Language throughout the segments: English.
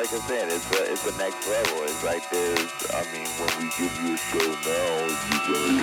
like I said. It's a it's a next level. It's like there's. I mean, when we give you a show now, you're gonna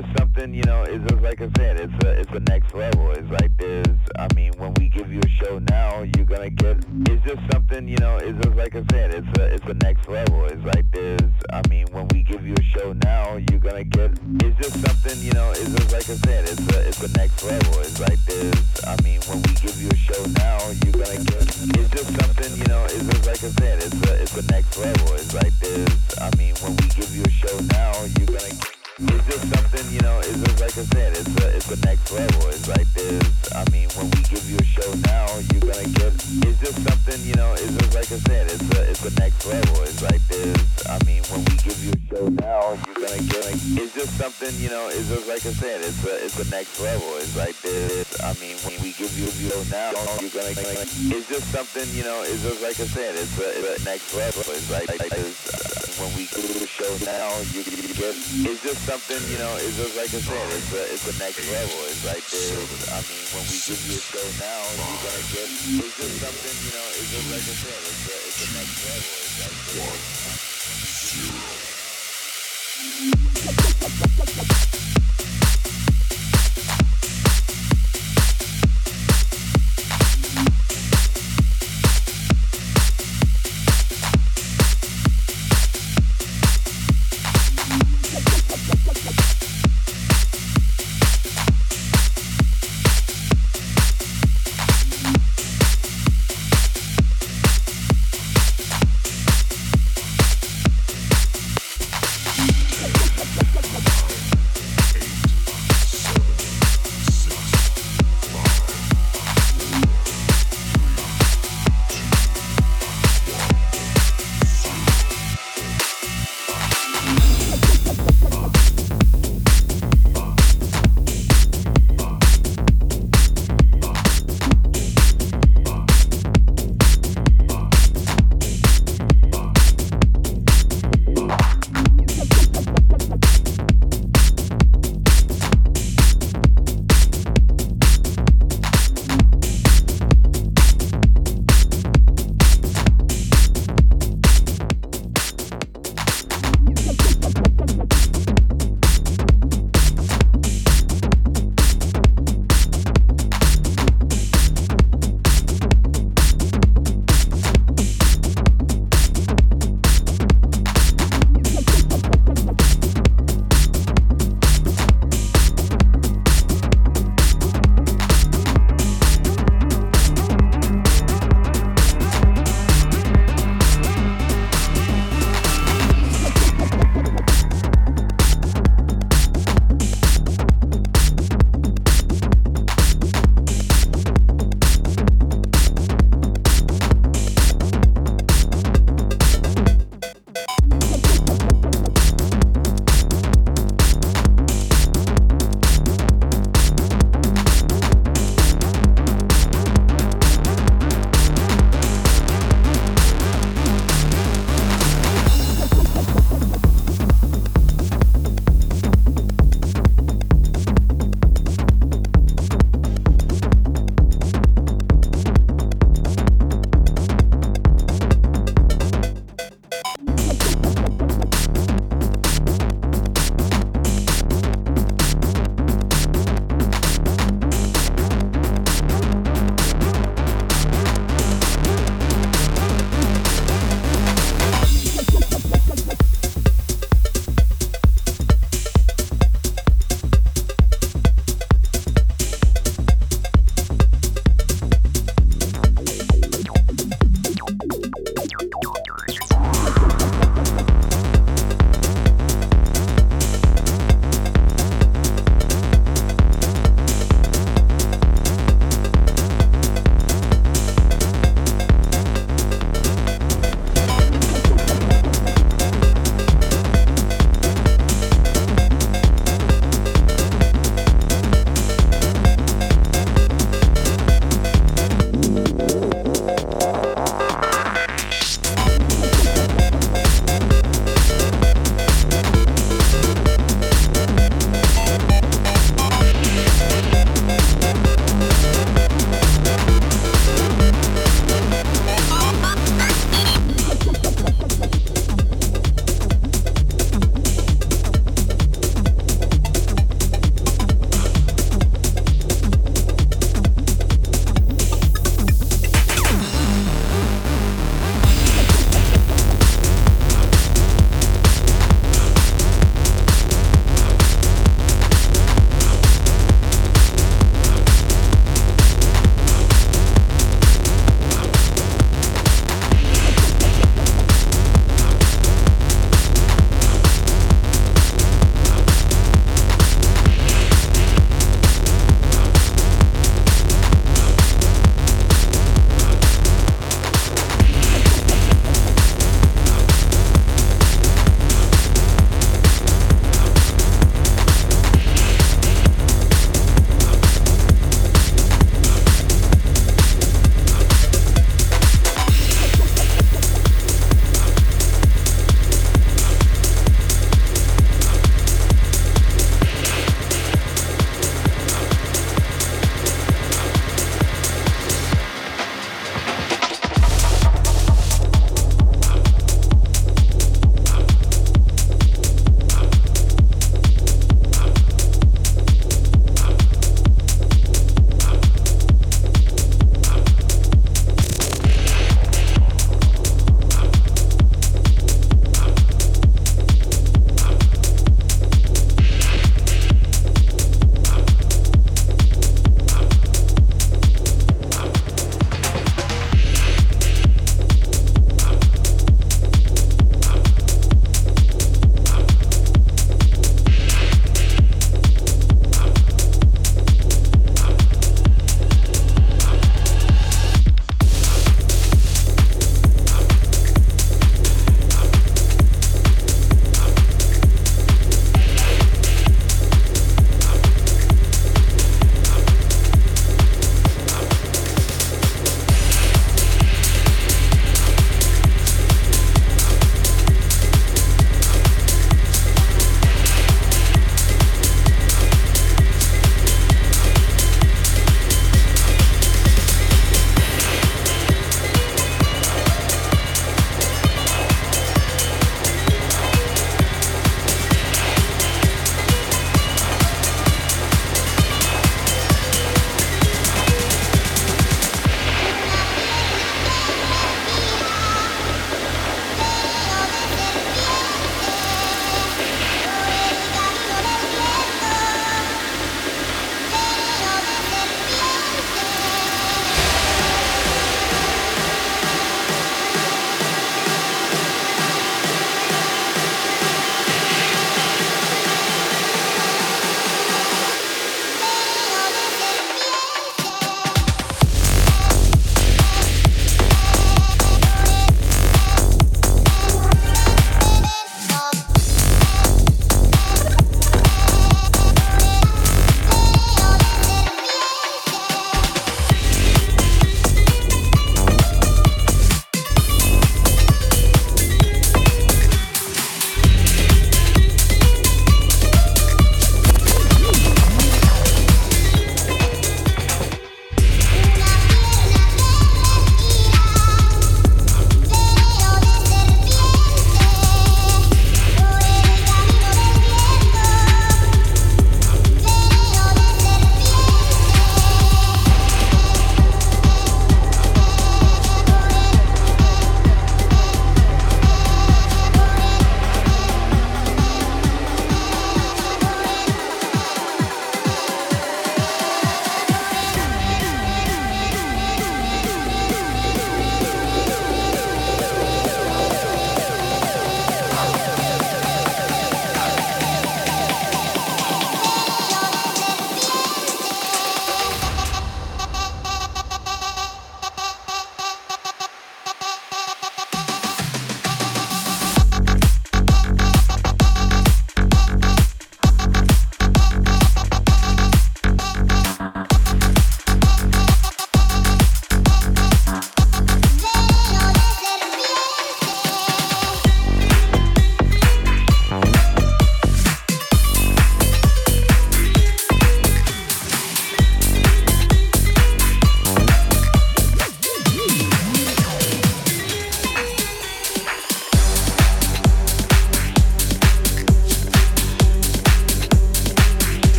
Just something, you know, it's just like I said, it's a it's a next level. It's like there's I mean, when we give you a show now, you're gonna get it's just something, you know, it's just like I said, it's a it's a next level. It's like there's I mean, when we give you a show now, you're gonna get it's just something, you know, it's just like I said, it's a it's a next level. It's like there's I mean, when we give you a show now, you're gonna get it's just something, you know, it's just like I said, it's a it's a next level. It's like there's I mean, when we give you a show now, you're gonna get it's just something, you know, it's just like I said, it's a, it's the next level. It's like this, I mean, when we give you a show now, you're gonna get, it's just something, you know, it's just like I said, it's a, it's the next level. It's like this, I mean, when we give you a show now, you're gonna get, it's just something, you know, it's just like I said, it's a, it's the next level. It's like there's, I mean, when we give you a show now, you're gonna get, it's just something, you know, it's just like I said, it's a, it's the next level. It's like, like there's, when we you a show now, you, you get, it's just something, you know, it's just like I said, it's a, it's the next level. It's like there's, I mean, when we give you a show now, you're gonna get, it's just something, you know, it's just like I said, it's a, it's the next level. It's like there's, dale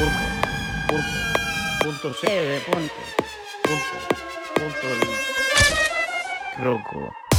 punto, punto, punto punto, punto, punto, el croco.